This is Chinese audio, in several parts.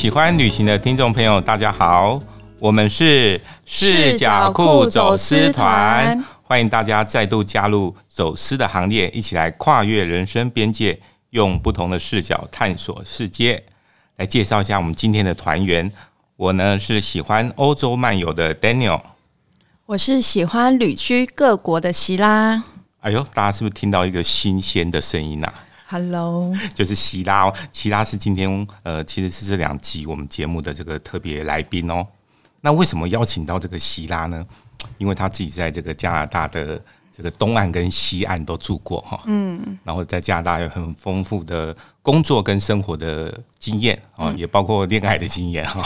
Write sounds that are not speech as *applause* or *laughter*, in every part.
喜欢旅行的听众朋友，大家好，我们是视角酷走私团，欢迎大家再度加入走私的行列，一起来跨越人生边界，用不同的视角探索世界。来介绍一下我们今天的团员，我呢是喜欢欧洲漫游的 Daniel，我是喜欢旅居各国的希拉。哎呦，大家是不是听到一个新鲜的声音啊？Hello，就是希拉哦，希拉是今天呃，其实是这两集我们节目的这个特别来宾哦。那为什么邀请到这个希拉呢？因为他自己在这个加拿大的这个东岸跟西岸都住过哈，嗯，然后在加拿大有很丰富的工作跟生活的经验啊，也包括恋爱的经验哈，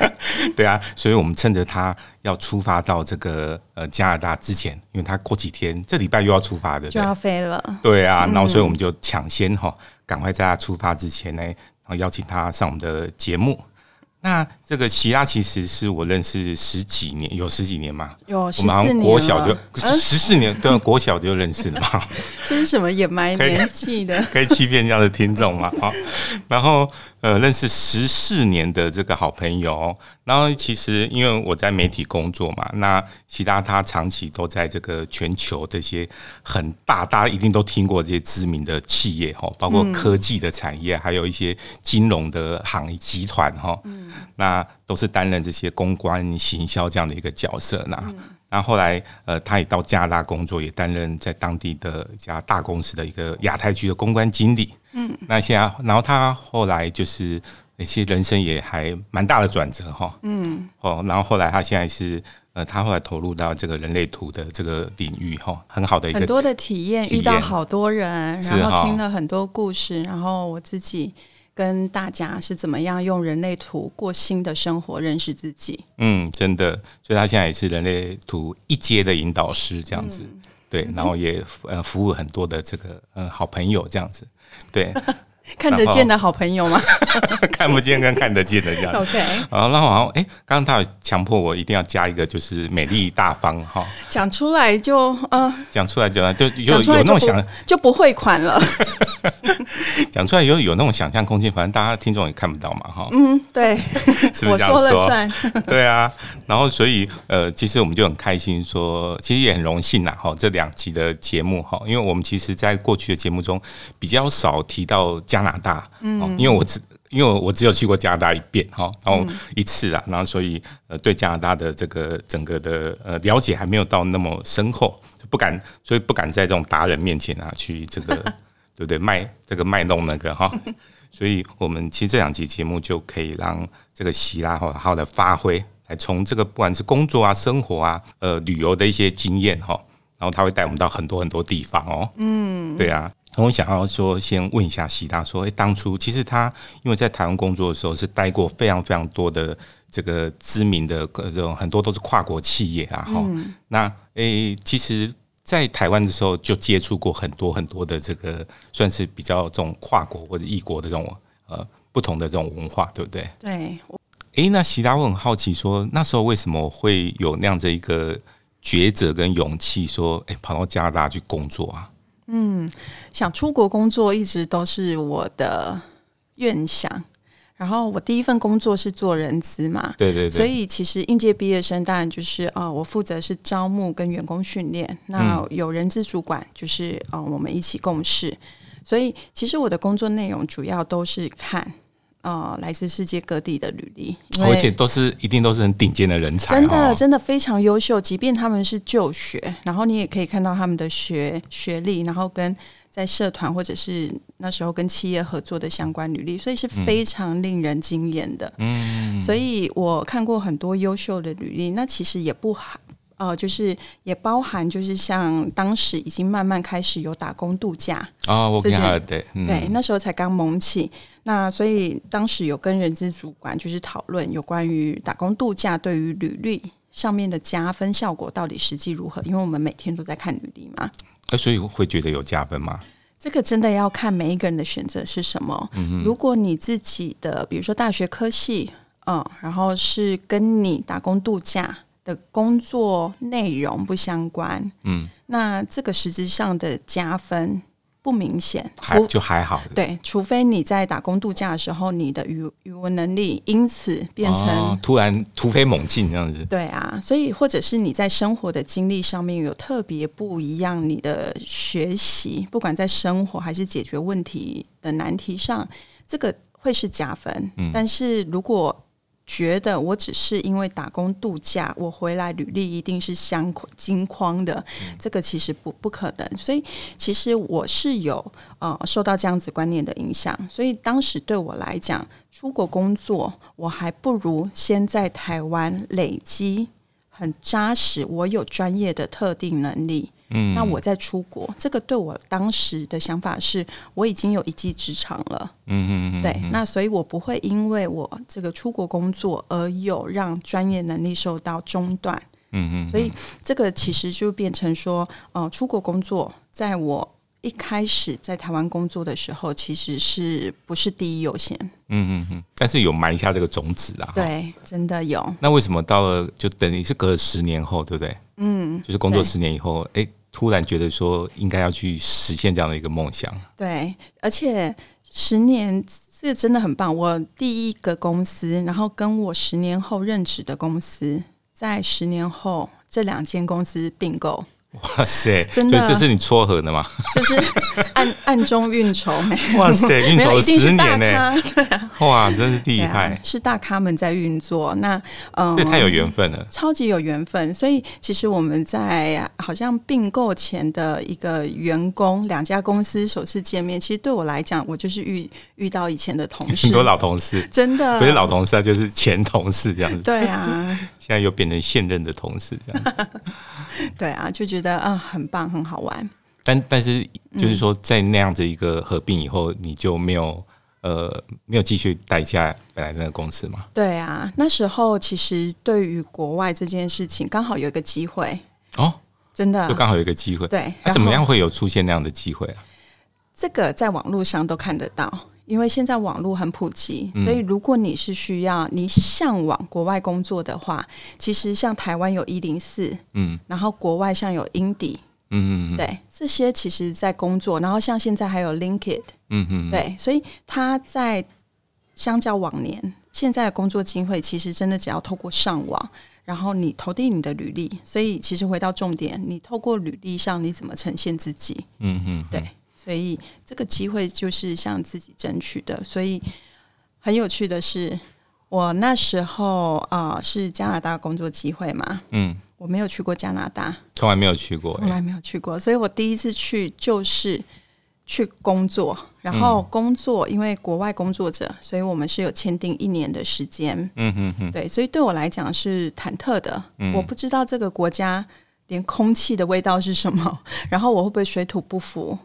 嗯、*laughs* 对啊，所以我们趁着他要出发到这个呃加拿大之前，因为他过几天这礼拜又要出发的，就要飞了，对啊，然后所以我们就抢先哈，赶快在他出发之前呢，然后邀请他上我们的节目。那这个希拉其实是我认识十几年，有十几年吗？有十四年，我们好像国小就十四年，对，国小就认识了嘛。*laughs* 这是什么掩埋年纪的？*laughs* 可以欺骗这样的听众嘛？好，然后。呃，认识十四年的这个好朋友，然后其实因为我在媒体工作嘛，那其他他长期都在这个全球这些很大，大家一定都听过这些知名的企业哈，包括科技的产业，还有一些金融的行业集团哈，那都是担任这些公关行销这样的一个角色那。那后来，呃，他也到加拿大工作，也担任在当地的一家大公司的一个亚太区的公关经理。嗯，那现在，然后他后来就是，其实人生也还蛮大的转折哈。嗯，哦，然后后来他现在是，呃，他后来投入到这个人类图的这个领域哈，很好的一个很多的体验，遇到好多人，然后听了很多故事，然后我自己。跟大家是怎么样用人类图过新的生活，认识自己。嗯，真的，所以他现在也是人类图一阶的引导师这样子，嗯、对，然后也呃服务很多的这个呃好朋友这样子，对。*laughs* 看得见的好朋友吗？*laughs* 看不见跟看得见的这样。OK。然后那好像哎，刚刚他有强迫我一定要加一个，就是美丽大方哈。讲出来就嗯，讲出来就就有有那种想就不汇款了。*laughs* 讲出来有有那种想象空间，反正大家听众也看不到嘛哈。嗯，对，是不是这样说？我说了算。对啊，然后所以呃，其实我们就很开心说，其实也很荣幸呐哈，这两集的节目哈，因为我们其实在过去的节目中比较少提到加拿大，嗯，因为我只因为我只有去过加拿大一遍哈，然后一次啊，然后所以呃对加拿大的这个整个的呃了解还没有到那么深厚，不敢，所以不敢在这种达人面前啊去这个 *laughs* 对不对？卖这个卖弄那个哈，*laughs* 所以我们其实这两集节目就可以让这个希拉好好的发挥，来从这个不管是工作啊、生活啊、呃旅游的一些经验哈，然后他会带我们到很多很多地方哦，嗯，对啊。我想要说，先问一下希大，说，诶，当初其实他因为在台湾工作的时候，是待过非常非常多的这个知名的这种很多都是跨国企业啊，哈、嗯。那诶，其实，在台湾的时候就接触过很多很多的这个算是比较这种跨国或者异国的这种呃不同的这种文化，对不对？对。诶，那希大，我很好奇，说那时候为什么会有那样子一个抉择跟勇气，说，诶，跑到加拿大去工作啊？嗯，想出国工作一直都是我的愿想。然后我第一份工作是做人资嘛，对对对。所以其实应届毕业生当然就是啊、呃，我负责是招募跟员工训练。那有人资主管就是啊、呃，我们一起共事。所以其实我的工作内容主要都是看。呃，来自世界各地的履历，而且都是一定都是很顶尖的人才，真的真的非常优秀。即便他们是就学，然后你也可以看到他们的学学历，然后跟在社团或者是那时候跟企业合作的相关履历，所以是非常令人惊艳的。嗯，所以我看过很多优秀的履历，那其实也不好。哦，就是也包含，就是像当时已经慢慢开始有打工度假哦，我看对，对，那时候才刚萌起，那所以当时有跟人资主管就是讨论有关于打工度假对于履历上面的加分效果到底实际如何？因为我们每天都在看履历嘛，那所以会觉得有加分吗？这个真的要看每一个人的选择是什么。嗯哼，如果你自己的比如说大学科系，嗯，然后是跟你打工度假。的工作内容不相关，嗯，那这个实质上的加分不明显，还就还好。对，除非你在打工度假的时候，你的语语文能力因此变成、哦、突然突飞猛进这样子。对啊，所以或者是你在生活的经历上面有特别不一样，你的学习不管在生活还是解决问题的难题上，这个会是加分。嗯、但是如果觉得我只是因为打工度假，我回来履历一定是镶金框的，嗯、这个其实不不可能。所以其实我是有呃受到这样子观念的影响，所以当时对我来讲，出国工作我还不如先在台湾累积很扎实，我有专业的特定能力。嗯，那我在出国，这个对我当时的想法是，我已经有一技之长了。嗯嗯嗯，对，那所以我不会因为我这个出国工作而有让专业能力受到中断。嗯嗯，所以这个其实就变成说，呃，出国工作，在我一开始在台湾工作的时候，其实是不是第一优先？嗯嗯嗯，但是有埋下这个种子啊。对，真的有。那为什么到了就等于是隔了十年后，对不对？嗯，就是工作十年以后，哎。突然觉得说应该要去实现这样的一个梦想，对，而且十年这个真的很棒。我第一个公司，然后跟我十年后任职的公司，在十年后这两间公司并购。哇塞，真的，这是你撮合的吗？就是暗 *laughs* 暗中运筹，哇塞，运筹了十年呢，对啊，哇，真是厉害，是大咖们在运作。那嗯，这太有缘分了，超级有缘分。所以其实我们在好像并购前的一个员工，两家公司首次见面，其实对我来讲，我就是遇遇到以前的同事，很多老同事，真的不是老同事啊，就是前同事这样子。对啊，现在又变成现任的同事这样。*laughs* 对啊，就觉得啊、呃，很棒，很好玩。但但是，就是说，在那样子一个合并以后，嗯、你就没有呃，没有继续待下本来那个公司吗？对啊，那时候其实对于国外这件事情，刚好有一个机会哦，真的，就刚好有一个机会。对，那怎么样会有出现那样的机会啊？这个在网络上都看得到。因为现在网络很普及，所以如果你是需要你向往国外工作的话，其实像台湾有一零四，嗯，然后国外像有 Indeed，嗯嗯，对，这些其实在工作，然后像现在还有 LinkedIn，嗯嗯，对，所以他在相较往年，现在的工作机会其实真的只要透过上网，然后你投递你的履历，所以其实回到重点，你透过履历上你怎么呈现自己，嗯嗯，对。所以这个机会就是向自己争取的。所以很有趣的是，我那时候啊、呃、是加拿大工作机会嘛，嗯，我没有去过加拿大，从来没有去过，从来没有去过。所以我第一次去就是去工作，然后工作，因为国外工作者，所以我们是有签订一年的时间，嗯嗯嗯，对，所以对我来讲是忐忑的，我不知道这个国家连空气的味道是什么，然后我会不会水土不服。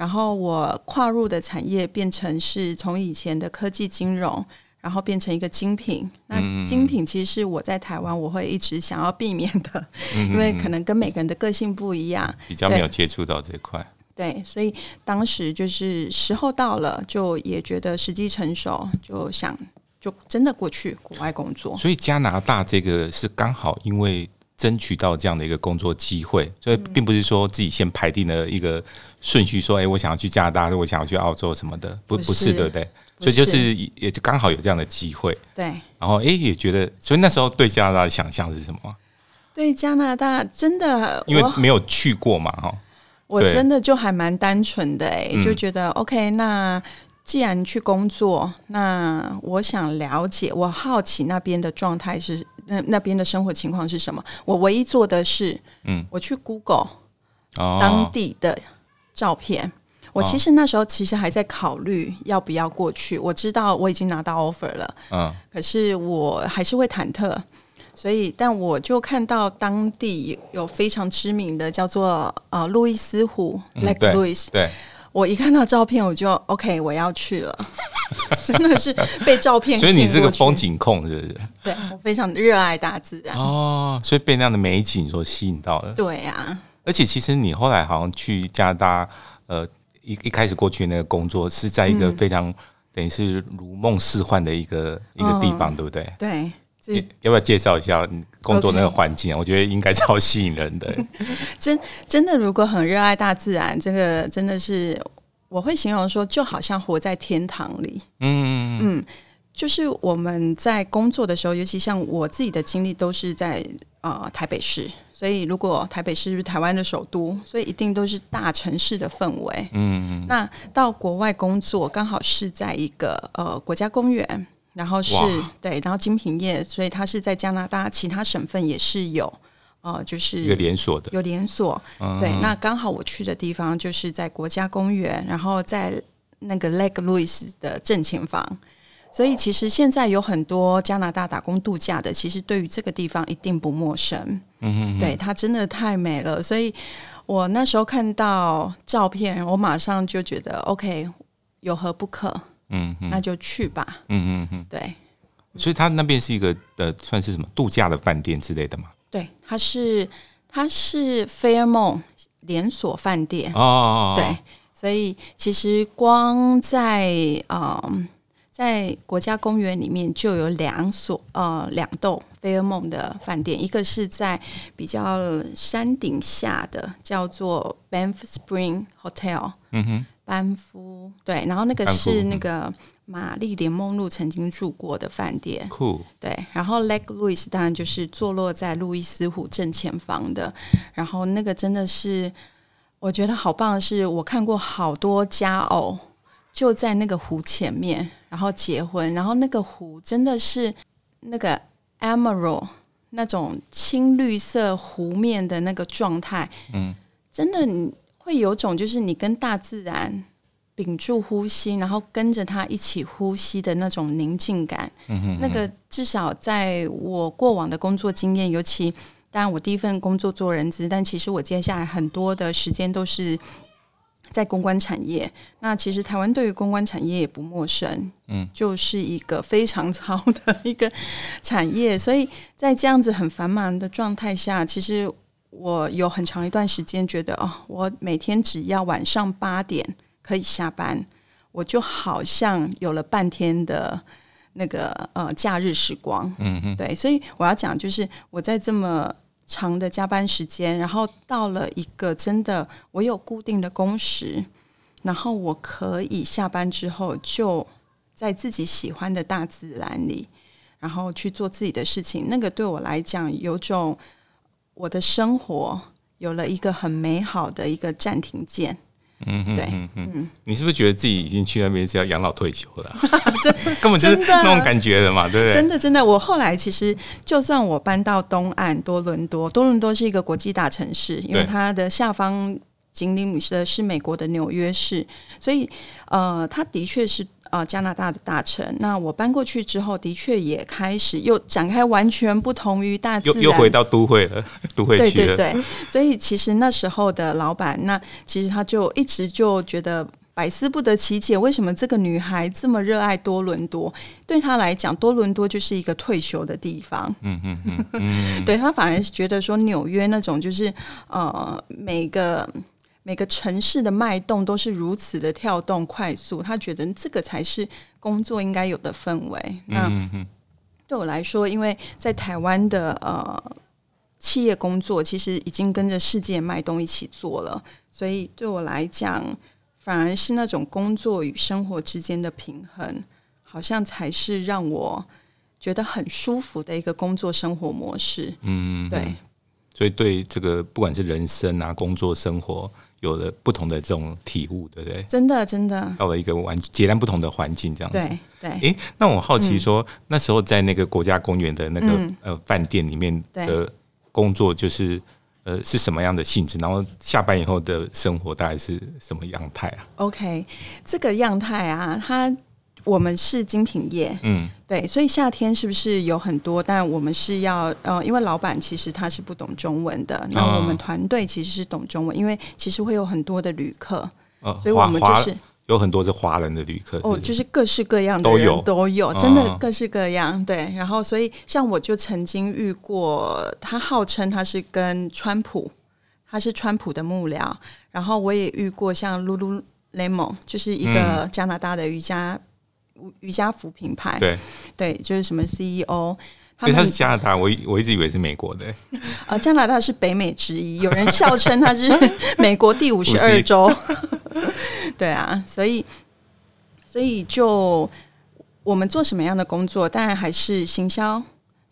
然后我跨入的产业变成是从以前的科技金融，然后变成一个精品。那精品其实是我在台湾我会一直想要避免的，因为可能跟每个人的个性不一样，比较没有接触到这块。对，所以当时就是时候到了，就也觉得时机成熟，就想就真的过去国外工作。所以加拿大这个是刚好因为。争取到这样的一个工作机会，所以并不是说自己先排定了一个顺序，说，哎，我想要去加拿大，我想要去澳洲什么的，不，不是，对不对？所以就是也就刚好有这样的机会，对。然后，哎，也觉得，所以那时候对加拿大的想象是什么？对加拿大真的，因为没有去过嘛，哈。我真的就还蛮单纯的，哎，就觉得 OK，那。既然去工作，那我想了解，我好奇那边的状态是那那边的生活情况是什么。我唯一做的是，嗯，我去 Google 当地的照片。哦、我其实那时候其实还在考虑要不要过去。我知道我已经拿到 offer 了，嗯，可是我还是会忐忑。所以，但我就看到当地有非常知名的叫做呃路易斯湖 Lake Louise，对。我一看到照片，我就 OK，我要去了，*laughs* 真的是被照片。*laughs* 所以你是个风景控，是不是？对，我非常热爱大自然哦，所以被那样的美景所吸引到了。对呀、啊，而且其实你后来好像去加拿大，呃，一一开始过去那个工作是在一个非常、嗯、等于是如梦似幻的一个一个地方，对不对？对，要不要介绍一下你工作那个环境？Okay. 我觉得应该超吸引人的。*laughs* 真真的，如果很热爱大自然，这个真的是我会形容说，就好像活在天堂里。嗯嗯，就是我们在工作的时候，尤其像我自己的经历，都是在啊、呃、台北市。所以，如果台北市是台湾的首都，所以一定都是大城市的氛围。嗯嗯。那到国外工作，刚好是在一个呃国家公园。然后是对，然后精品业，所以它是在加拿大其他省份也是有，呃，就是有连锁的，有连锁。嗯、对，那刚好我去的地方就是在国家公园，然后在那个 Lake Louise 的正前方，所以其实现在有很多加拿大打工度假的，其实对于这个地方一定不陌生。嗯哼哼，对，它真的太美了，所以我那时候看到照片，我马上就觉得 OK，有何不可？嗯，那就去吧。嗯嗯嗯，对。所以他那边是一个呃，算是什么度假的饭店之类的吗？对，它是它是 Fairmont 连锁饭店。哦，哦，哦，对。所以其实光在啊、呃，在国家公园里面就有两所呃两栋 Fairmont 的饭店，一个是在比较山顶下的，叫做 Banff Spring Hotel。嗯哼。班夫对，然后那个是那个玛丽莲梦露曾经住过的饭店，酷对。然后 Lake Louise 当然就是坐落在路易斯湖正前方的，然后那个真的是我觉得好棒的是，我看过好多家偶就在那个湖前面，然后结婚，然后那个湖真的是那个 Emerald 那种青绿色湖面的那个状态，嗯，真的你。会有种就是你跟大自然屏住呼吸，然后跟着它一起呼吸的那种宁静感。嗯哼嗯哼。那个至少在我过往的工作经验，尤其当然我第一份工作做人资，但其实我接下来很多的时间都是在公关产业。那其实台湾对于公关产业也不陌生，嗯，就是一个非常糙的一个产业。所以在这样子很繁忙的状态下，其实。我有很长一段时间觉得哦，我每天只要晚上八点可以下班，我就好像有了半天的那个呃假日时光。嗯嗯，对，所以我要讲就是我在这么长的加班时间，然后到了一个真的我有固定的工时，然后我可以下班之后就在自己喜欢的大自然里，然后去做自己的事情。那个对我来讲有种。我的生活有了一个很美好的一个暂停键，嗯嗯，对，嗯嗯，你是不是觉得自己已经去那边是要养老退休了？*laughs* 这根本就是那种感觉的嘛，对不对？真的，真的。我后来其实，就算我搬到东岸多伦多，多伦多是一个国际大城市，因为它的下方紧邻的是美国的纽约市，所以呃，他的确是。呃，加拿大的大城，那我搬过去之后，的确也开始又展开完全不同于大自然，又又回到都会了，*laughs* 都会区了。对对对，所以其实那时候的老板，那其实他就一直就觉得百思不得其解，为什么这个女孩这么热爱多伦多？对他来讲，多伦多就是一个退休的地方。嗯嗯嗯，嗯 *laughs* 对他反而是觉得说纽约那种就是呃每个。每个城市的脉动都是如此的跳动快速，他觉得这个才是工作应该有的氛围。那对我来说，因为在台湾的呃企业工作，其实已经跟着世界脉动一起做了，所以对我来讲，反而是那种工作与生活之间的平衡，好像才是让我觉得很舒服的一个工作生活模式。嗯，对。所以对这个不管是人生啊、工作、生活。有了不同的这种体悟，对不对？真的，真的到了一个完截然不同的环境，这样子。对对。诶，那我好奇说，嗯、那时候在那个国家公园的那个、嗯、呃饭店里面的工作，就是呃是什么样的性质？然后下班以后的生活大概是什么样态啊？OK，这个样态啊，它。我们是精品业，嗯，对，所以夏天是不是有很多？但我们是要呃，因为老板其实他是不懂中文的，那我们团队其实是懂中文，因为其实会有很多的旅客，呃、所以我们就是有很多是华人的旅客？哦，就是各式各样的人都有，都有，真的各式各样。对，然后所以像我就曾经遇过，他号称他是跟川普，他是川普的幕僚，然后我也遇过像 Lululemon，就是一个加拿大的瑜伽。瑜伽服品牌，对对，就是什么 CEO，他们他是加拿大，我我一直以为是美国的。呃，加拿大是北美之一，有人笑称它是 *laughs* 美国第五十二州。*laughs* 对啊，所以所以就我们做什么样的工作，当然还是行销。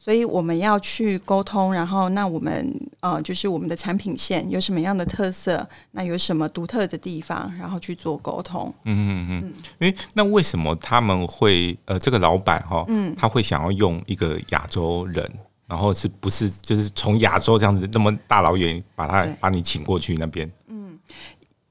所以我们要去沟通，然后那我们呃，就是我们的产品线有什么样的特色，那有什么独特的地方，然后去做沟通。嗯嗯嗯。诶，那为什么他们会呃，这个老板哈，嗯，他会想要用一个亚洲人，然后是不是就是从亚洲这样子那么大老远把他把你请过去那边？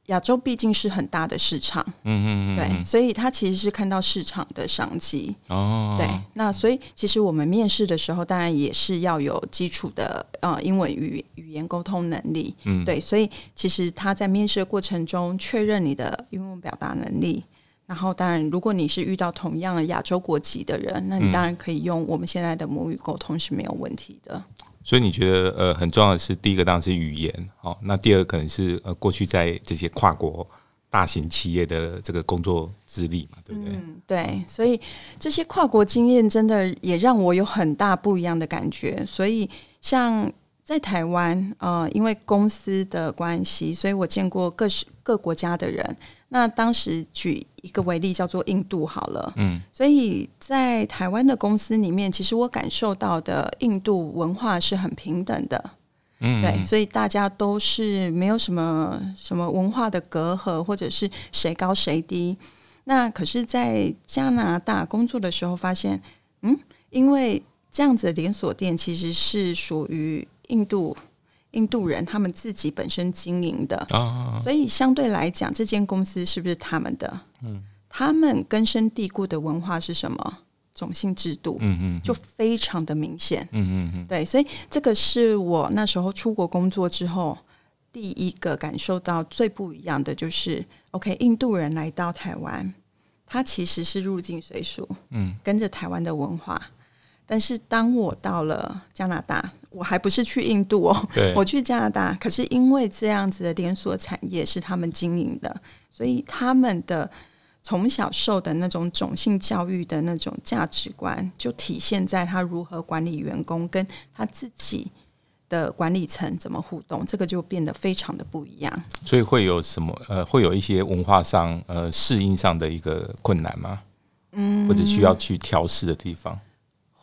亚洲毕竟是很大的市场，嗯嗯嗯，对，所以他其实是看到市场的商机。哦，对，那所以其实我们面试的时候，当然也是要有基础的呃英文语语言沟通能力，嗯，对，所以其实他在面试的过程中确认你的英文表达能力，然后当然如果你是遇到同样的亚洲国籍的人，那你当然可以用我们现在的母语沟通是没有问题的。所以你觉得呃很重要的是第一个当然是语言哦，那第二个可能是呃过去在这些跨国大型企业的这个工作资历嘛，对不对？对。所以这些跨国经验真的也让我有很大不一样的感觉。所以像在台湾呃，因为公司的关系，所以我见过各式各国家的人。那当时举一个为例，叫做印度好了。嗯，所以在台湾的公司里面，其实我感受到的印度文化是很平等的。嗯，对，所以大家都是没有什么什么文化的隔阂，或者是谁高谁低。那可是，在加拿大工作的时候，发现，嗯，因为这样子的连锁店其实是属于印度。印度人他们自己本身经营的，所以相对来讲，这间公司是不是他们的？嗯，他们根深蒂固的文化是什么？种姓制度，嗯嗯，就非常的明显，嗯嗯，对，所以这个是我那时候出国工作之后第一个感受到最不一样的，就是，OK，印度人来到台湾，他其实是入境随俗，嗯，跟着台湾的文化。但是当我到了加拿大，我还不是去印度哦，我去加拿大。可是因为这样子的连锁产业是他们经营的，所以他们的从小受的那种种性教育的那种价值观，就体现在他如何管理员工，跟他自己的管理层怎么互动，这个就变得非常的不一样。所以会有什么呃，会有一些文化上呃适应上的一个困难吗？嗯，或者需要去调试的地方？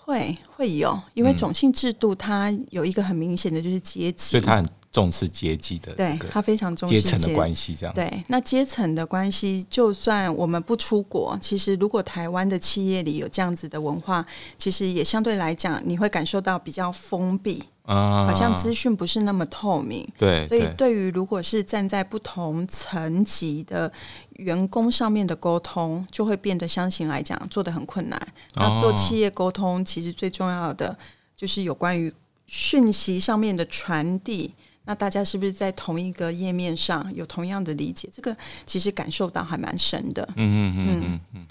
会会有，因为种姓制度它有一个很明显的就是阶级，所以它很重视阶级的，对，他非常重视阶层的关系，这样对。那阶层的关系，就算我们不出国，其实如果台湾的企业里有这样子的文化，其实也相对来讲，你会感受到比较封闭。啊，好像资讯不是那么透明，对，所以对于如果是站在不同层级的员工上面的沟通，就会变得相形来讲做得很困难。那做企业沟通，其实最重要的就是有关于讯息上面的传递。那大家是不是在同一个页面上有同样的理解？这个其实感受到还蛮深的。嗯嗯嗯嗯嗯。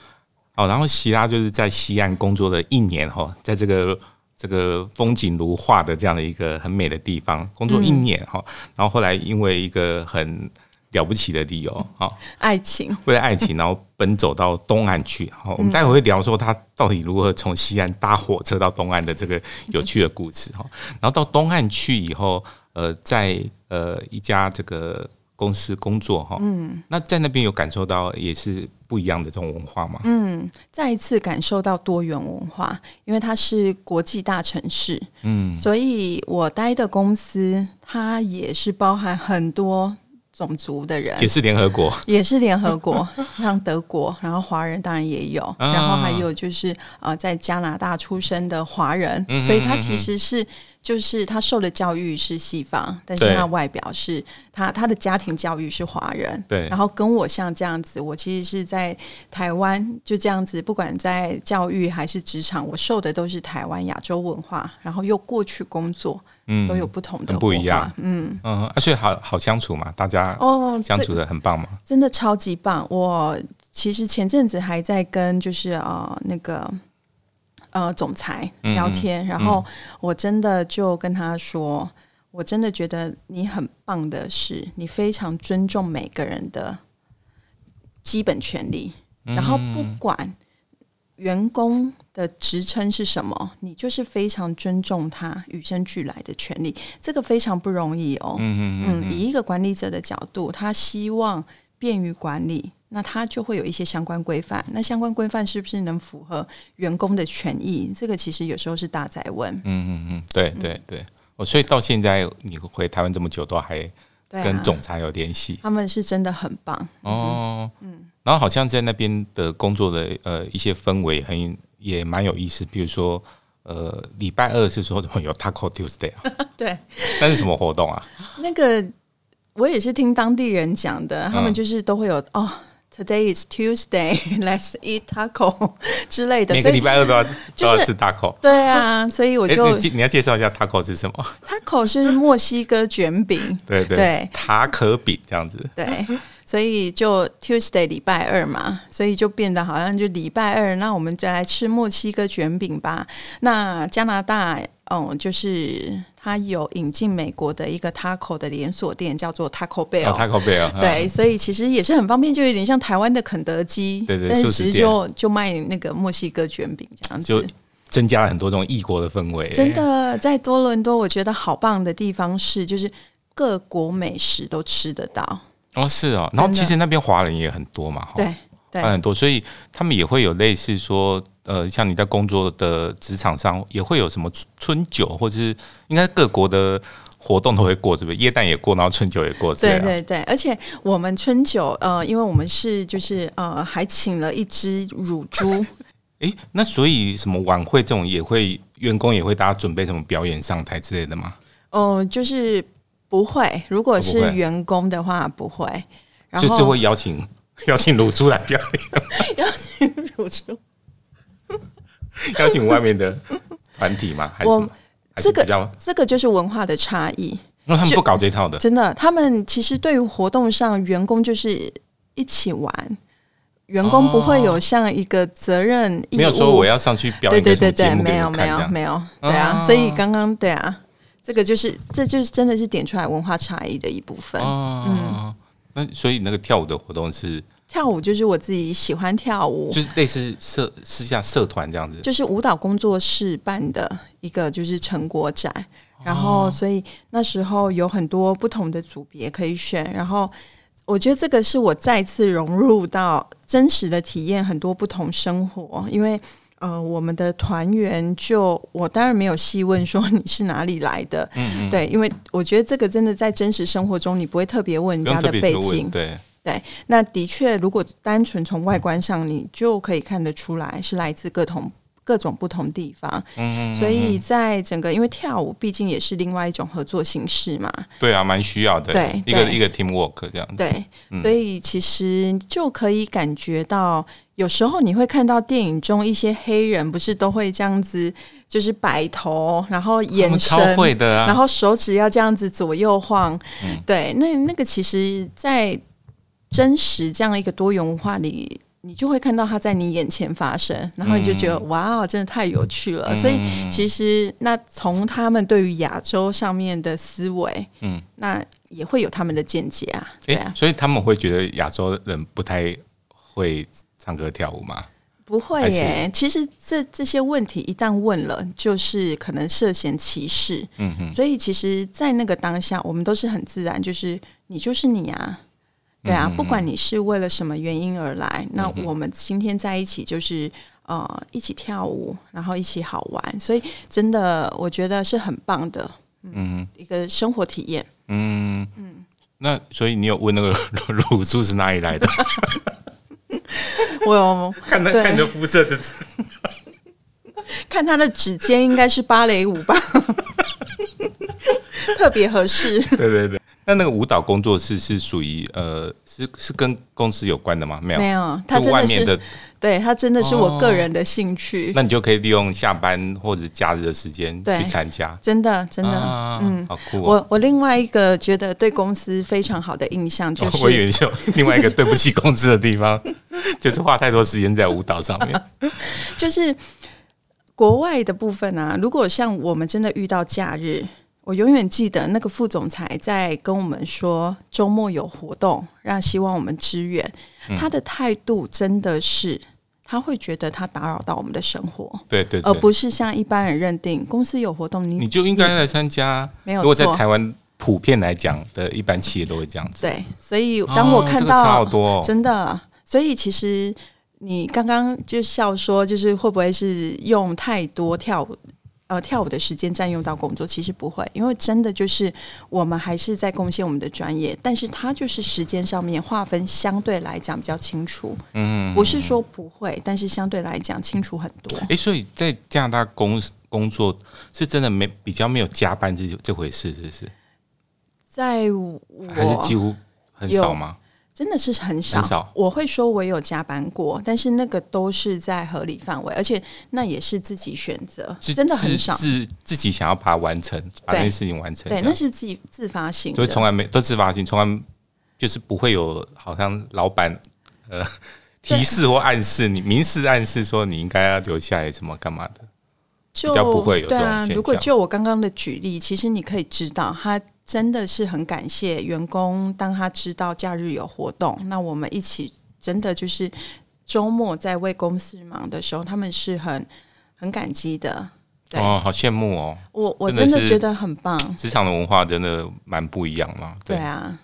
好，然后希拉就是在西岸工作了一年哈，在这个。这个风景如画的这样的一个很美的地方，工作一年哈，然后后来因为一个很了不起的理由哈，爱情，为了爱情，然后奔走到东岸去。好，我们待会会聊说他到底如何从西岸搭火车到东岸的这个有趣的故事哈。然后到东岸去以后，呃，在呃一家这个。公司工作哈，嗯，那在那边有感受到也是不一样的这种文化吗？嗯，再一次感受到多元文化，因为它是国际大城市，嗯，所以我待的公司它也是包含很多种族的人，也是联合国，也是联合国，*laughs* 像德国，然后华人当然也有，啊、然后还有就是呃，在加拿大出生的华人，嗯、所以他其实是。就是他受的教育是西方，但是他外表是他他的家庭教育是华人，对。然后跟我像这样子，我其实是在台湾就这样子，不管在教育还是职场，我受的都是台湾亚洲文化，然后又过去工作，嗯，都有不同的，不一样，嗯。嗯，而且好好相处嘛，大家哦相处的很棒嘛，真的超级棒。我其实前阵子还在跟就是呃那个。呃，总裁聊天，嗯、然后我真的就跟他说，嗯、我真的觉得你很棒的是，你非常尊重每个人的基本权利，嗯、然后不管员工的职称是什么，你就是非常尊重他与生俱来的权利，这个非常不容易哦。嗯嗯嗯，以一个管理者的角度，他希望便于管理，那他就会有一些相关规范。那相关规范是不是能符合员工的权益？这个其实有时候是大哉问。嗯嗯嗯，对对对。哦，所以到现在你回台湾这么久，都还跟总裁有联系？他们是真的很棒哦。嗯。然后好像在那边的工作的呃一些氛围很也蛮有意思，比如说呃礼拜二是说怎么有 Taco Tuesday 啊？*laughs* 对，那是什么活动啊？那个我也是听当地人讲的，他们就是都会有、嗯、哦。Today is Tuesday. *laughs* Let's eat taco *laughs* 之类的。每个礼拜二都要都要吃 taco。对啊，所以我就你你要介绍一下 taco 是什么？taco 是墨西哥卷饼。对对对，塔可饼这样子。对，所以就 Tuesday 礼拜二嘛，所以就变得好像就礼拜二，那我们再来吃墨西哥卷饼吧。那加拿大。嗯，就是它有引进美国的一个 taco 的连锁店，叫做 Taco Bell。哦、Taco Bell，对，所以其实也是很方便，就有点像台湾的肯德基。对对，但是其实就就卖那个墨西哥卷饼这样子，就增加了很多这种异国的氛围。真的，在多伦多，我觉得好棒的地方是，就是各国美食都吃得到。哦，是哦，然后其实那边华人也很多嘛，对对，很多，所以他们也会有类似说。呃，像你在工作的职场上，也会有什么春酒，或者是应该各国的活动都会过，是不是？耶诞也过，然后春酒也过，对对对。而且我们春酒，呃，因为我们是就是呃，还请了一只乳猪。*laughs* 诶，那所以什么晚会这种也会，员工也会大家准备什么表演上台之类的吗？哦、呃，就是不会。如果是员工的话，不会。然后就是会邀请 *laughs* 邀请卤猪来表演，邀请卤猪。*laughs* 邀请外面的团体吗？还是？这个这个就是文化的差异。那他们不搞这一套的，真的。他们其实对于活动上，员工就是一起玩，员工不会有像一个责任没有说我要上去表演。对对对对，没有没有没有，对啊。所以刚刚对啊，这个就是这就是真的是点出来文化差异的一部分。嗯，那所以那个跳舞的活动是。跳舞就是我自己喜欢跳舞，就是类似社私下社团这样子，就是舞蹈工作室办的一个就是成果展，然后所以那时候有很多不同的组别可以选，然后我觉得这个是我再次融入到真实的体验很多不同生活，因为呃我们的团员就我当然没有细问说你是哪里来的，嗯嗯，对，因为我觉得这个真的在真实生活中你不会特别问人家的背景，对。对，那的确，如果单纯从外观上，你就可以看得出来是来自各种各种不同地方。嗯，嗯，嗯，所以在整个，因为跳舞毕竟也是另外一种合作形式嘛。对啊，蛮需要的。对，一个一个 team work 这样。对，所以其实就可以感觉到，有时候你会看到电影中一些黑人不是都会这样子，就是摆头，然后眼神，超会的啊，然后手指要这样子左右晃。嗯，对，那那个其实，在真实这样一个多元文化里，你就会看到它在你眼前发生，然后你就觉得、嗯、哇，真的太有趣了。嗯、所以其实那从他们对于亚洲上面的思维，嗯，那也会有他们的见解啊。对啊，所以他们会觉得亚洲人不太会唱歌跳舞吗？不会耶。其实这这些问题一旦问了，就是可能涉嫌歧视。嗯哼。所以其实，在那个当下，我们都是很自然，就是你就是你啊。对啊，不管你是为了什么原因而来，那我们今天在一起就是呃一起跳舞，然后一起好玩，所以真的我觉得是很棒的，嗯，一个生活体验。嗯嗯，那所以你有问那个 *laughs* 乳猪是哪里来的？*laughs* 我有看他看你的肤色的，*laughs* 看他的指尖应该是芭蕾舞吧，特别合适。对对对。那那个舞蹈工作室是属于呃，是是跟公司有关的吗？没有，没有，他真的是，对，他真的是我个人的兴趣。那你就可以利用下班或者假日的时间去参加，真的真的，嗯，好酷。我我另外一个觉得对公司非常好的印象 *laughs* 就是，我以为就另外一个对不起公司的地方，*laughs* 就是花太多时间在舞蹈上面。*laughs* 就是国外的部分啊，如果像我们真的遇到假日。我永远记得那个副总裁在跟我们说周末有活动，让希望我们支援。他的态度真的是他会觉得他打扰到我们的生活，对，对对，而不是像一般人认定公司有活动，你你就应该来参加。没有错，如果在台湾普遍来讲的一般企业都会这样子。对，所以当我看到、差好多、哦，真的，所以其实你刚刚就笑说，就是会不会是用太多跳舞？呃，跳舞的时间占用到工作，其实不会，因为真的就是我们还是在贡献我们的专业，但是它就是时间上面划分相对来讲比较清楚。嗯，不是说不会，但是相对来讲清楚很多。哎、欸，所以在加拿大工工作是真的没比较没有加班这这回事，是不是？在我还是几乎很少吗？真的是很少，很少。我会说，我有加班过，但是那个都是在合理范围，而且那也是自己选择，真的很少。自自己想要把它完成，把那件事情完成，对，那是自己自发性，所以从来没都自发性，从来就是不会有好像老板呃提示或暗示你明示暗示说你应该要留下来什么干嘛的，就不会有。对啊，如果就我刚刚的举例，其实你可以知道他。真的是很感谢员工，当他知道假日有活动，那我们一起真的就是周末在为公司忙的时候，他们是很很感激的。对哦，好羡慕哦！我我真的觉得很棒。职场的文化真的蛮不一样嘛。对，对啊。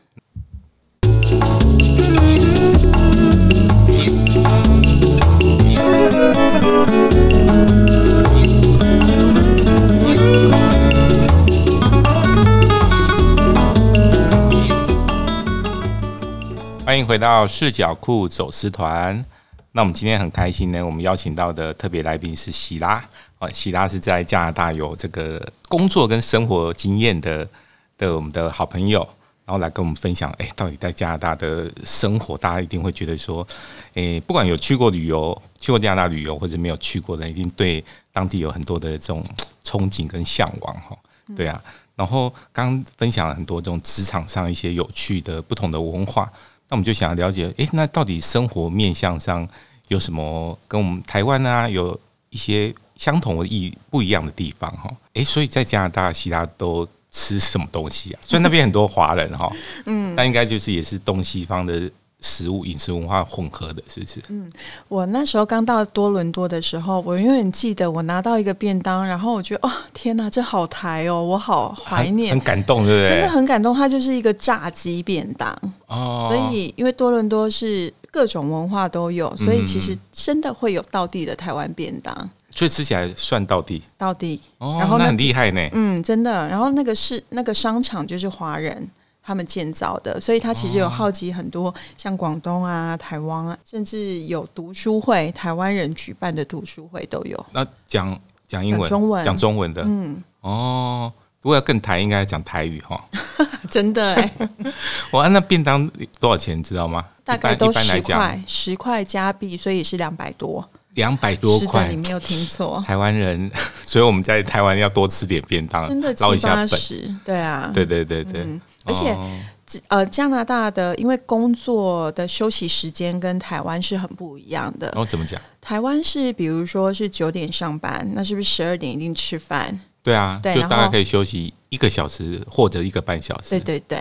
欢迎回到视角库走私团。那我们今天很开心呢，我们邀请到的特别来宾是喜拉啊，喜拉是在加拿大有这个工作跟生活经验的的我们的好朋友，然后来跟我们分享，哎，到底在加拿大的生活，大家一定会觉得说，哎，不管有去过旅游、去过加拿大旅游，或者没有去过的，一定对当地有很多的这种 *tsk* 憧憬跟向往哈。对啊，然后刚分享了很多这种职场上一些有趣的不同的文化。那我们就想要了解，哎，那到底生活面向上有什么跟我们台湾啊有一些相同的意不一样的地方哈？哎，所以在加拿大，其他都吃什么东西啊？所以那边很多华人哈，嗯，那应该就是也是东西方的。食物饮食文化混合的，是不是？嗯，我那时候刚到多伦多的时候，我永远记得我拿到一个便当，然后我觉得哦，天哪，这好台哦，我好怀念，很感动，对不对？真的很感动，它就是一个炸鸡便当哦。所以，因为多伦多是各种文化都有，所以其实真的会有道地的台湾便当，嗯，所以吃起来算到底到底哦。然后那很厉害呢，嗯，真的。然后那个是那个商场就是华人。他们建造的，所以他其实有好奇很多，像广东啊、台湾啊，甚至有读书会，台湾人举办的读书会都有。那讲讲英文、讲中文、讲中文的，嗯，哦，如果要更台，应该讲台语哈。*laughs* 真的哎，*laughs* 我按那便当多少钱，知道吗？大概都十块，十块加币，所以是两百多。两百多块，你没有听错。台湾人，*laughs* 所以我们在台湾要多吃点便当，真的七八十，对啊，对对对对。嗯而且，呃，加拿大的因为工作的休息时间跟台湾是很不一样的。哦，怎么讲？台湾是比如说是九点上班，那是不是十二点一定吃饭？对啊，对，就大概可以休息一个小时或者一个半小时。对对对。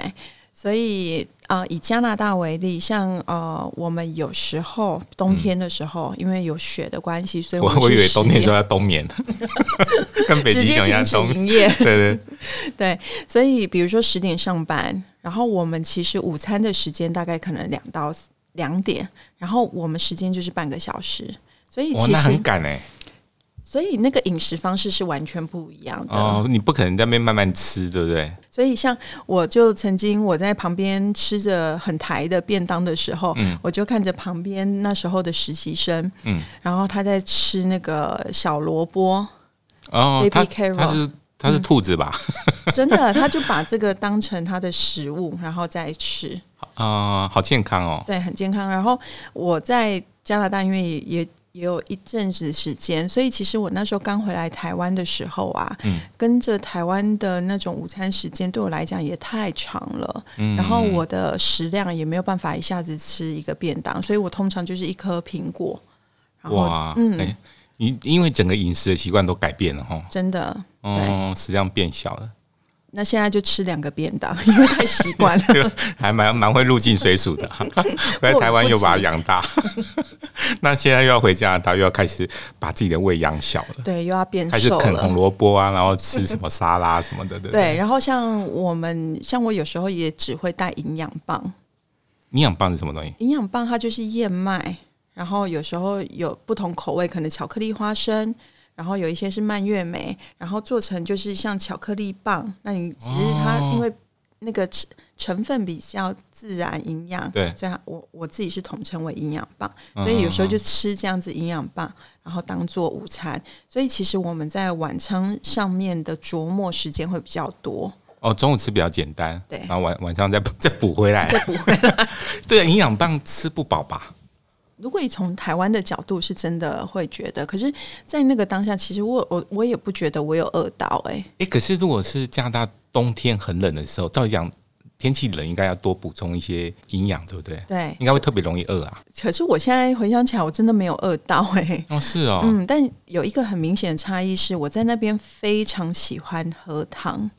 所以啊、呃，以加拿大为例，像呃，我们有时候冬天的时候，嗯、因为有雪的关系，所以我我以为冬天就要冬眠，*laughs* 跟北极熊一样冬。眠。*laughs* 对对。*laughs* 对，所以比如说十点上班，然后我们其实午餐的时间大概可能两到两点，然后我们时间就是半个小时，所以其实很赶哎。所以那个饮食方式是完全不一样的。哦，你不可能在那边慢慢吃，对不对？所以像我就曾经我在旁边吃着很台的便当的时候，嗯，我就看着旁边那时候的实习生，嗯，然后他在吃那个小萝卜哦，baby carrot，他是他是兔子吧？嗯，*laughs* 真的，他就把这个当成他的食物，然后再吃。啊，好健康哦，对，很健康。然后我在加拿大，因为也也。有一阵子时间，所以其实我那时候刚回来台湾的时候啊，嗯、跟着台湾的那种午餐时间对我来讲也太长了，嗯、然后我的食量也没有办法一下子吃一个便当，所以我通常就是一颗苹果。然后哇，嗯，欸、你因为整个饮食的习惯都改变了哈，真的，哦，食量变小了。那现在就吃两个便当，*laughs* 因为太习惯了，*laughs* 还蛮蛮会入境随俗的。*laughs* 在台湾又把它养大，那现在又要回加拿大，又要开始把自己的胃养小了。对，又要变瘦了，开始啃红萝卜啊，然后吃什么沙拉什么的，对，对。对，然后像我们，像我有时候也只会带营养棒。营养棒是什么东西？营养棒它就是燕麦，然后有时候有不同口味，可能巧克力花生。然后有一些是蔓越莓，然后做成就是像巧克力棒。那你其实它因为那个成成分比较自然营养，对，所以我我自己是统称为营养棒。所以有时候就吃这样子营养棒，然后当做午餐。所以其实我们在晚餐上面的琢磨时间会比较多。哦，中午吃比较简单，对，然后晚晚上再再补回来，再补回来。*laughs* 对，营养棒吃不饱吧？如果你从台湾的角度，是真的会觉得，可是，在那个当下，其实我我我也不觉得我有饿到、欸，哎，哎，可是如果是加拿大冬天很冷的时候，照理讲天气冷，应该要多补充一些营养，对不对？对，应该会特别容易饿啊。可是我现在回想起来，我真的没有饿到、欸，哎，哦，是哦，嗯，但有一个很明显的差异是，我在那边非常喜欢喝汤，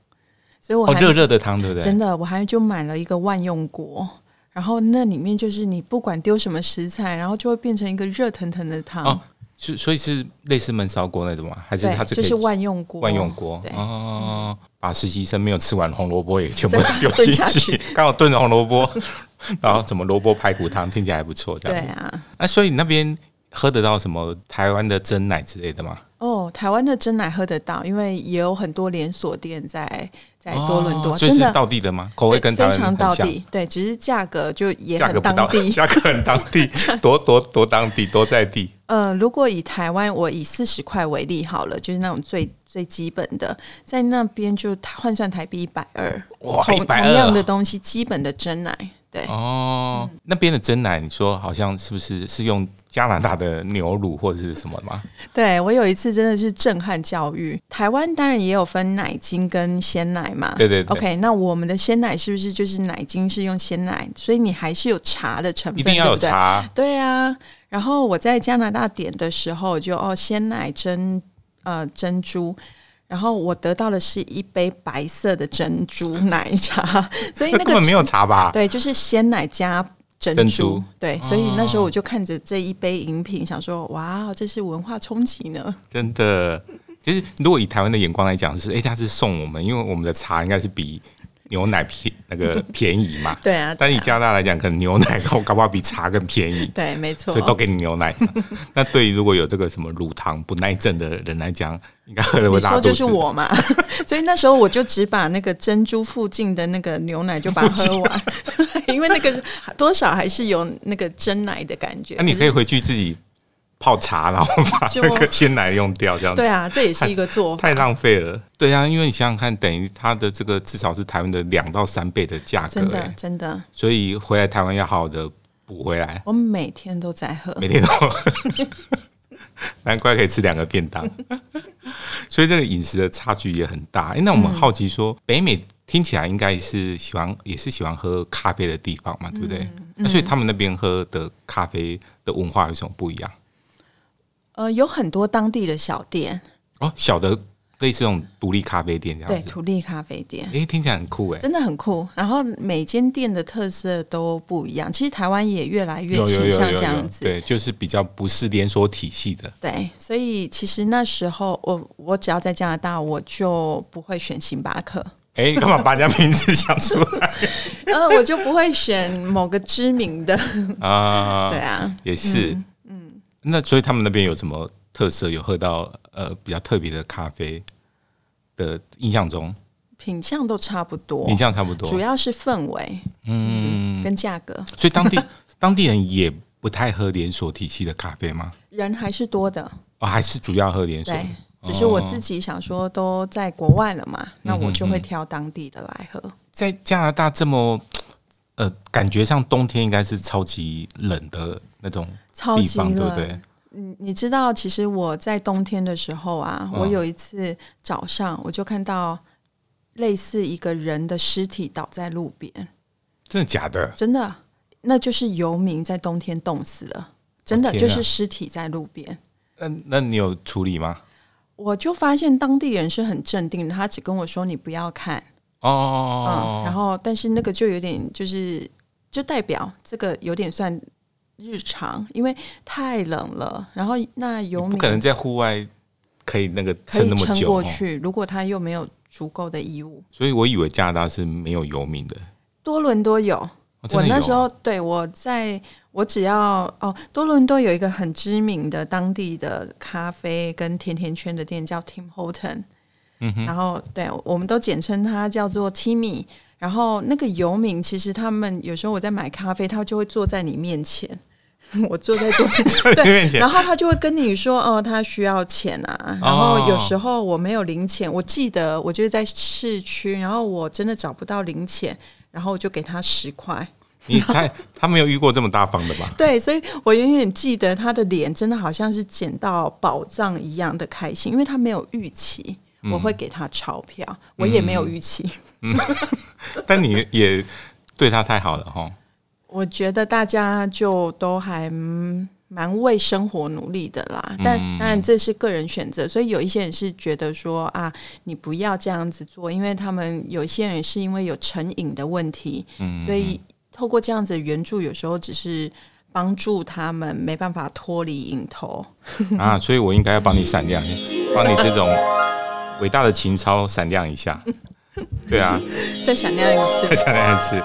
所以我还热热、哦、的汤，对不对？真的，我还就买了一个万用锅。然后那里面就是你不管丢什么食材，然后就会变成一个热腾腾的汤。哦，是所以是类似焖烧锅那种吗？还是它这就是万用锅？万用锅哦，把实习生没有吃完红萝卜也全部丢进去，刚好炖红萝卜，*laughs* 然后什么萝卜排骨汤听起来还不错，这样。对啊，那所以你那边喝得到什么台湾的蒸奶之类的吗？哦，台湾的真奶喝得到，因为也有很多连锁店在。在多伦多，真、哦、是道地的吗？口味跟台湾非常道地，对，只是价格就也很当地，*laughs* 价格很当地，*laughs* 多多多当地，多在地。呃，如果以台湾，我以四十块为例好了，就是那种最最基本的，在那边就换算台币一百二，哇，同同样的东西，基本的真奶。对哦，嗯、那边的真奶，你说好像是不是是用加拿大的牛乳或者是什么吗？对，我有一次真的是震撼教育。台湾当然也有分奶精跟鲜奶嘛。对对对。OK，那我们的鲜奶是不是就是奶精是用鲜奶？所以你还是有茶的成分，一定要有茶。对，对啊。然后我在加拿大点的时候就，就哦鲜奶珍呃珍珠。然后我得到的是一杯白色的珍珠奶茶，*laughs* 所以那个根本没有茶吧？*laughs* 对，就是鲜奶加珍珠。珍珠对，所以那时候我就看着这一杯饮品，想说：“哇，这是文化冲击呢！”真的，其实如果以台湾的眼光来讲，是哎，他是送我们，因为我们的茶应该是比。牛奶便那个 *laughs* 便宜嘛？对啊，但以加拿大来讲，可能牛奶搞搞不好比茶更便宜。*laughs* 对，没错。所以都给你牛奶。*laughs* 那对于如果有这个什么乳糖不耐症的人来讲，应该喝了会拉肚子。你说就是我嘛？所以那时候我就只把那个珍珠附近的那个牛奶就把它喝完，因为那个多少还是有那个真奶的感觉。那你可以回去自己。泡茶，然后把那个鲜奶用掉，这样子。对啊，这也是一个做法。太浪费了。对啊，因为你想想看，等于它的这个至少是台湾的两到三倍的价格，真的真的。所以回来台湾要好好的补回来。我每天都在喝，每天都喝。*laughs* 难怪可以吃两个便当。*laughs* 所以这个饮食的差距也很大。哎，那我们好奇说，北美听起来应该是喜欢，也是喜欢喝咖啡的地方嘛，对不对？那所以他们那边喝的咖啡的文化有什么不一样？呃，有很多当地的小店哦，小的类似这种独立咖啡店这样子，对，独立咖啡店，哎，听起来很酷哎，真的很酷。然后每间店的特色都不一样，其实台湾也越来越倾向这样子，对，就是比较不是连锁体系的，对。所以其实那时候我我只要在加拿大，我就不会选星巴克。哎，干嘛把人家名字想出来？*laughs* 呃，我就不会选某个知名的啊，对啊，也是。嗯那所以他们那边有什么特色？有喝到呃比较特别的咖啡的印象中，品相都差不多，品相差不多，主要是氛围，嗯，跟价格。所以当地 *laughs* 当地人也不太喝连锁体系的咖啡吗？人还是多的哦，还是主要喝连锁。对，只是我自己想说，都在国外了嘛，那我就会挑当地的来喝。在加拿大这么呃，感觉上冬天应该是超级冷的那种。超级冷，对不对？你你知道，其实我在冬天的时候啊，我有一次早上我就看到类似一个人的尸体倒在路边，真的假的？真的，那就是游民在冬天冻死了，真的就是尸体在路边。那那你有处理吗？我就发现当地人是很镇定的，他只跟我说：“你不要看。”哦，嗯，然后但是那个就有点就是就代表这个有点算日常，因为太冷了。然后那游民不可能在户外可以那个可以撑撑那么久过去，如果他又没有足够的衣物，所以我以为加拿大是没有游民的。多伦多有，我那时候对我在我只要哦，多伦多有一个很知名的当地的咖啡跟甜甜圈的店叫 Tim Horton，嗯哼，然后对我们都简称它叫做 Timmy。然后那个游民其实他们有时候我在买咖啡，他就会坐在你面前，*laughs* 我坐在桌子 *laughs* 在你面前然后他就会跟你说哦，他需要钱啊。然后有时候我没有零钱，我记得我就是在市区，然后我真的找不到零钱。然后我就给他十块，你看他没有遇过这么大方的吧？*laughs* 对，所以我永远记得他的脸，真的好像是捡到宝藏一样的开心，因为他没有预期我会给他钞票，嗯、我也没有预期。嗯，但你也对他太好了哈。我觉得大家就都还。蛮为生活努力的啦，但当然这是个人选择，所以有一些人是觉得说啊，你不要这样子做，因为他们有一些人是因为有成瘾的问题，所以透过这样子的援助，有时候只是帮助他们没办法脱离瘾头。啊，所以我应该要帮你闪亮，*laughs* 帮你这种伟大的情操闪亮一下，对啊，*laughs* 再闪亮一次，*laughs* 再闪亮一次，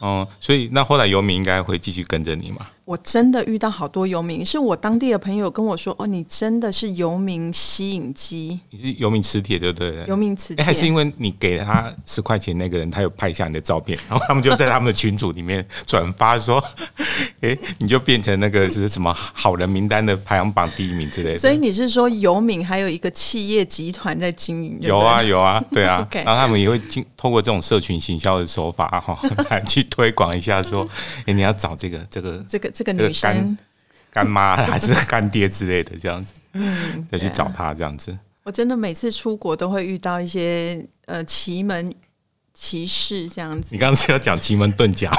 哦，所以那后来游民应该会继续跟着你吗？我真的遇到好多游民，是我当地的朋友跟我说：“哦，你真的是游民吸引机，你是游民磁铁，对不对？游民磁铁，欸，还是因为你给他十块钱那个人，他有拍下你的照片，*laughs* 然后他们就在他们的群组里面转发说，*laughs* 哎，欸，你就变成那个是什么好人名单的排行榜第一名之类的。所以你是说游民还有一个企业集团在经营？有啊，有啊，对啊。*laughs* 然后他们也会经通过这种社群行销的手法哈，来去推广一下，说，哎，欸，你要找这个这个这个。这个女生干妈 *laughs* 还是干爹之类的这样子，嗯，再去找他这样子。我真的每次出国都会遇到一些呃奇门奇事这样子。你刚刚是要讲奇门遁甲？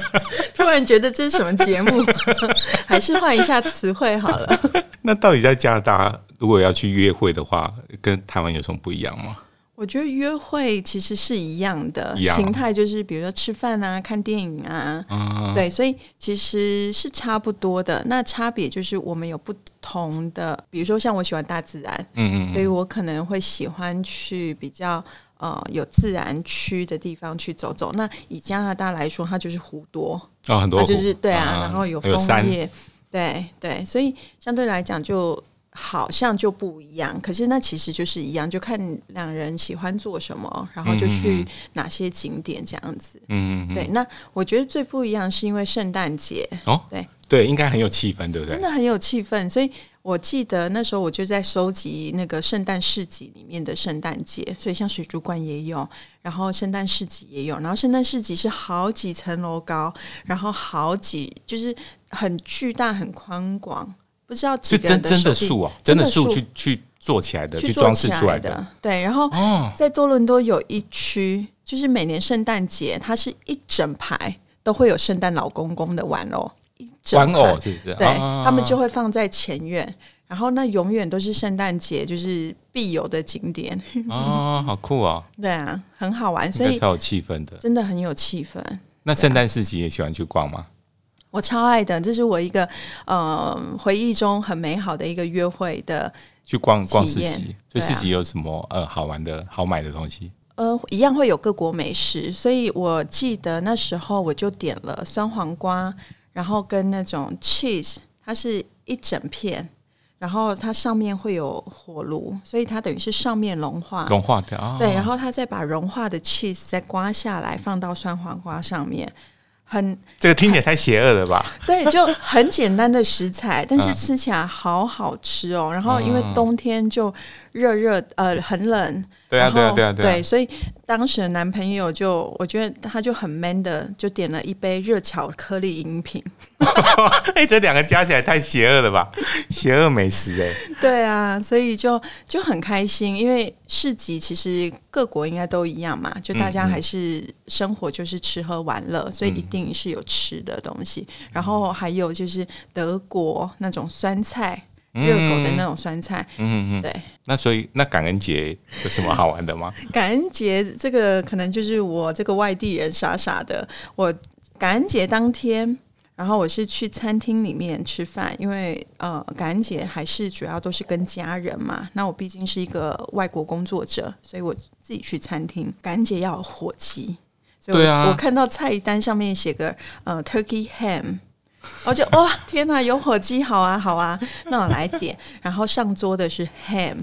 *laughs* 突然觉得这是什么节目？*laughs* 还是换一下词汇好了。那到底在加拿大如果要去约会的话，跟台湾有什么不一样吗？我觉得约会其实是一样的形态，就是比如说吃饭啊、看电影啊，嗯、对，所以其实是差不多的。那差别就是我们有不同的，比如说像我喜欢大自然，嗯嗯，所以我可能会喜欢去比较呃有自然区的地方去走走。那以加拿大来说，它就是湖多。哦，很多就是对啊，嗯、然后有枫叶，对对，所以相对来讲就。好像就不一样，可是那其实就是一样，就看两人喜欢做什么，然后就去哪些景点这样子。嗯嗯，对。那我觉得最不一样是因为圣诞节哦，对对，应该很有气氛，对不对？真的很有气氛，所以我记得那时候我就在收集那个圣诞市集里面的圣诞节，所以像水族馆也有，然后圣诞市集也有，然后圣诞市集是好几层楼高，然后好几就是很巨大、很宽广。不知道几个人的是真真的树啊，真的树去去做起来的，去装饰出来的。对，然后在多伦多有一区，就是每年圣诞节，它是一整排都会有圣诞老公公的玩偶，一整玩偶是不是？对，他们就会放在前院，然后那永远都是圣诞节就是必有的景点。哦，*laughs* 好酷啊！对啊，很好玩，所以超有气氛的，真的很有气氛。那圣诞市集也喜欢去逛吗？我超爱的，这是我一个呃回忆中很美好的一个约会的去逛逛市集。就市集有什么、啊、呃好玩的好买的东西？呃，一样会有各国美食，所以我记得那时候我就点了酸黄瓜，然后跟那种 cheese，它是一整片，然后它上面会有火炉，所以它等于是上面融化融化的啊。对，然后它再把融化的 cheese 再刮下来放到酸黄瓜上面。很，这个听起来太邪恶了吧？*laughs* 对，就很简单的食材，但是吃起来好好吃哦。然后因为冬天就热热，呃，很冷。对啊，对啊，对啊，对，所以当时的男朋友就，我觉得他就很 man 的，就点了一杯热巧克力饮品。*laughs* 哎，这两个加起来太邪恶了吧？*laughs* 邪恶美食哎。对啊，所以就就很开心，因为市集其实各国应该都一样嘛，就大家还是生活就是吃喝玩乐，所以一定是有吃的东西。然后还有就是德国那种酸菜。热狗的那种酸菜。嗯嗯，对。那所以那感恩节有什么好玩的吗？*laughs* 感恩节这个可能就是我这个外地人傻傻的，我感恩节当天。然后我是去餐厅里面吃饭，因为呃感恩节还是主要都是跟家人嘛。那我毕竟是一个外国工作者，所以我自己去餐厅。感恩节要火鸡，对啊，我看到菜单上面写个呃 turkey ham。我就哇天哪，有火鸡，好啊好啊，那我来点。然后上桌的是 ham，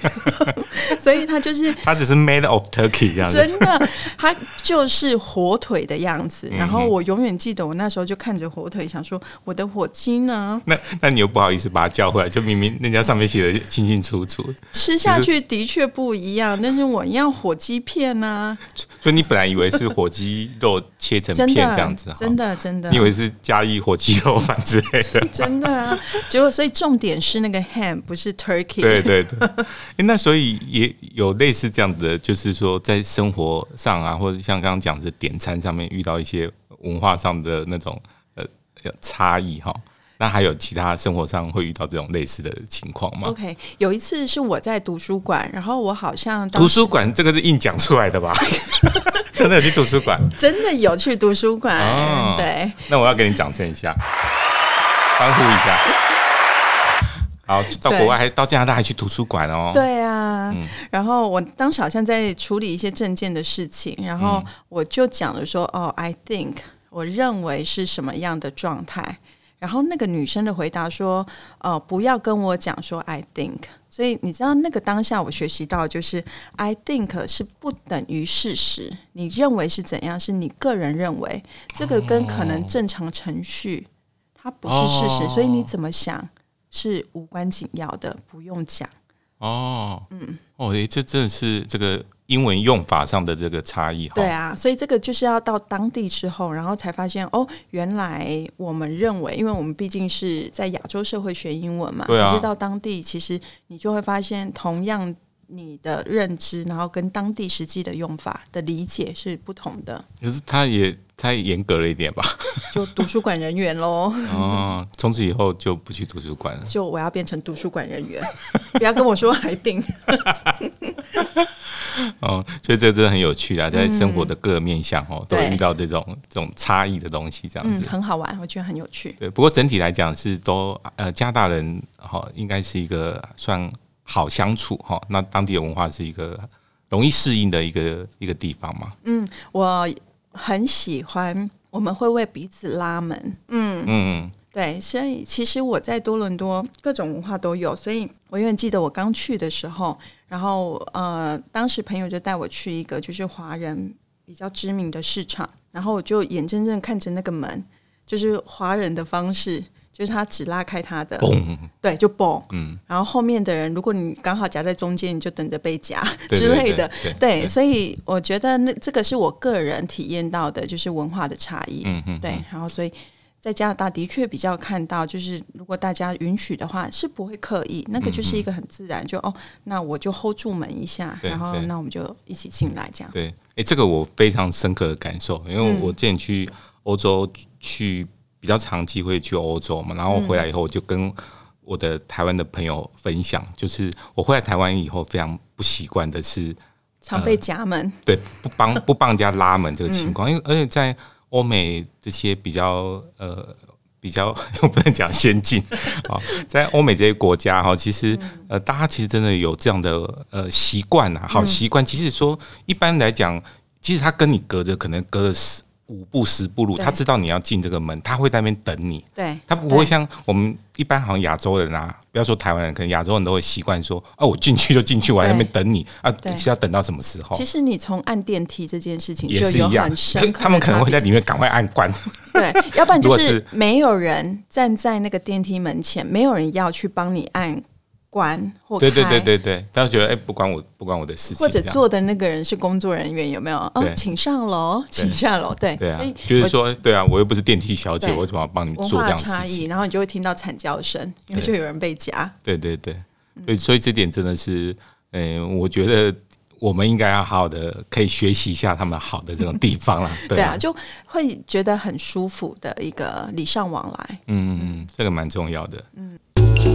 *laughs* 所以它就是 *laughs* 它只是 made of turkey 这样子，真的，它就是火腿的样子。然后我永远记得，我那时候就看着火腿，想说我的火鸡呢？那那你又不好意思把它叫回来，就明明人家上面写的清清楚楚，吃下去的确不一样，但是我要火鸡片呢、啊。*laughs* 所以你本来以为是火鸡肉切成片这样子，真的真的，你以为是加一。火鸡肉饭之类的，*laughs* 真的啊！结果所以重点是那个 ham 不是 turkey。对对对，*laughs* 那所以也有类似这样的，就是说在生活上啊，或者像刚刚讲的点餐上面遇到一些文化上的那种呃差异哈。那还有其他生活上会遇到这种类似的情况吗？OK，有一次是我在图书馆，然后我好像图书馆这个是硬讲出来的吧？*laughs* 真的有去图书馆？*laughs* 真的有去图书馆？哦、对。那我要给你掌声一下，欢呼一下。好，到国外还到加拿大还去图书馆哦？对啊。嗯、然后我当时好像在处理一些证件的事情，然后我就讲了说：“哦，I think，我认为是什么样的状态。”然后那个女生的回答说：“呃，不要跟我讲说 I think。”所以你知道那个当下我学习到就是 I think 是不等于事实。你认为是怎样？是你个人认为，这个跟可能正常程序它不是事实，所以你怎么想是无关紧要的，不用讲。哦，嗯，哦，诶，这真的是这个。英文用法上的这个差异，对啊，所以这个就是要到当地之后，然后才发现哦，原来我们认为，因为我们毕竟是在亚洲社会学英文嘛，可是到当地，其实你就会发现，同样你的认知，然后跟当地实际的用法的理解是不同的。可是他也太严格了一点吧？*laughs* 就图书馆人员喽。哦，从此以后就不去图书馆了。就我要变成图书馆人员，不要跟我说还定。*laughs* 哦，所以这真的很有趣啊，在生活的各个面向哦，都会遇到这种这种差异的东西，这样子、嗯、很好玩，我觉得很有趣。对，不过整体来讲是都呃，加拿大人哈，应该是一个算好相处哈。那当地的文化是一个容易适应的一个一个地方嘛。嗯，我很喜欢，我们会为彼此拉门。嗯嗯。对，所以其实我在多伦多各种文化都有，所以我永远记得我刚去的时候，然后呃，当时朋友就带我去一个就是华人比较知名的市场，然后我就眼睁睁看着那个门，就是华人的方式，就是他只拉开他的，嘣。对，就嘣，嗯，然后后面的人，如果你刚好夹在中间，你就等着被夹 *laughs* 之类的，对，所以我觉得那这个是我个人体验到的，就是文化的差异，嗯嗯，对，然后所以。在加拿大的确比较看到，就是如果大家允许的话，是不会刻意，那个就是一个很自然，就哦，那我就 hold 住门一下，然后那我们就一起进来这样。对，哎，这个我非常深刻的感受，因为我之前去欧洲去比较长机会去欧洲嘛，然后回来以后我就跟我的台湾的朋友分享，就是我回来台湾以后非常不习惯的是常被夹门，对，不帮 *laughs* 不帮人家拉门这个情况，因为而且在。欧美这些比较呃比较 *laughs* 我不能讲先进啊，在欧美这些国家哈，其实呃大家其实真的有这样的呃习惯呐，好习惯。其实说一般来讲，即使他跟你隔着可能隔了十五步十步路，他知道你要进这个门，他会在那边等你。对，他不会像我们。一般好像亚洲人啊，不要说台湾人，可能亚洲人都会习惯说：“哦、啊，我进去就进去，我在那边等你啊，是要等到什么时候？”其实你从按电梯这件事情就有很深刻，*laughs* 他们可能会在里面赶快按关。对，要不然就 *laughs* 是没有人站在那个电梯门前，没有人要去帮你按。关或开，对对对对对，他就觉得哎，不关我不关我的事情。或者坐的那个人是工作人员，有没有？哦，请上楼，请下楼。对，对啊，就是说，对啊，我又不是电梯小姐，我为什么要帮你做这样？差异，然后你就会听到惨叫声，因为就有人被夹。对对对，所以所以这点真的是，嗯，我觉得我们应该要好好的可以学习一下他们好的这种地方了。*laughs* 对啊，就会觉得很舒服的一个礼尚往来。嗯嗯嗯，这个蛮重要的。嗯。视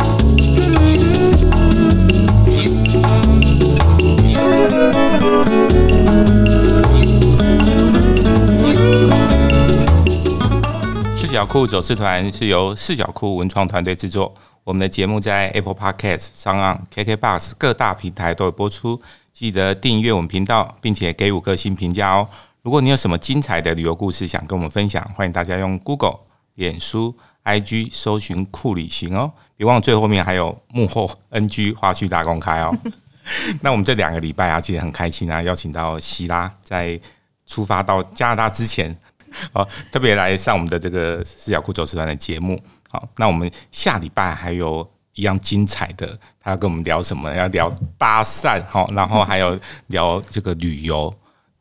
角库走私团是由视角库文创团队制作。我们的节目在 Apple Podcast、上岸、KK Bus 各大平台都有播出。记得订阅我们频道，并且给五颗星评价哦。如果你有什么精彩的旅游故事想跟我们分享，欢迎大家用 Google、脸书、IG 搜寻酷旅行哦。别忘了最后面还有幕后 NG 花絮大公开哦。*laughs* 那我们这两个礼拜啊，其实很开心啊，邀请到希拉在出发到加拿大之前，哦，特别来上我们的这个四角裤走私团的节目。好，那我们下礼拜还有。一样精彩的，他要跟我们聊什么？要聊搭讪哈，然后还有聊这个旅游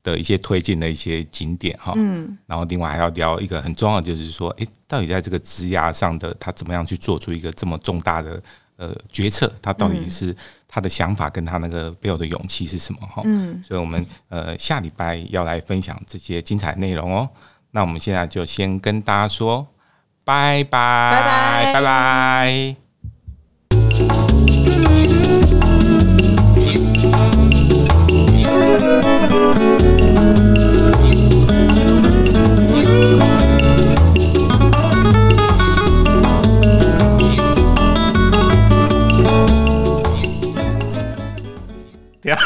的一些推荐的一些景点哈。嗯，然后另外还要聊一个很重要的，就是说，哎，到底在这个职涯上的他怎么样去做出一个这么重大的呃决策？他到底是他的想法跟他那个背后的勇气是什么？哈，嗯，所以我们呃下礼拜要来分享这些精彩内容哦。那我们现在就先跟大家说拜拜，拜拜，拜拜。呀，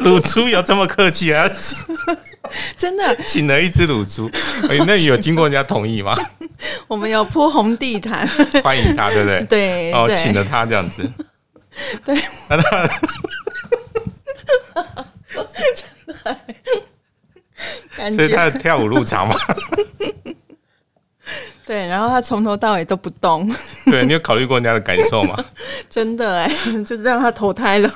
乳猪有这么客气啊？*laughs* 真的，请了一只乳猪，哎，那有经过人家同意吗？*laughs* 我们有铺红地毯，欢迎他，对不对？*laughs* 对，哦，请了他这样子，对，真的，所以他跳舞入场嘛？对，然后他从头到尾都不动。对，你有考虑过人家的感受吗？真的哎，就是让他投胎了。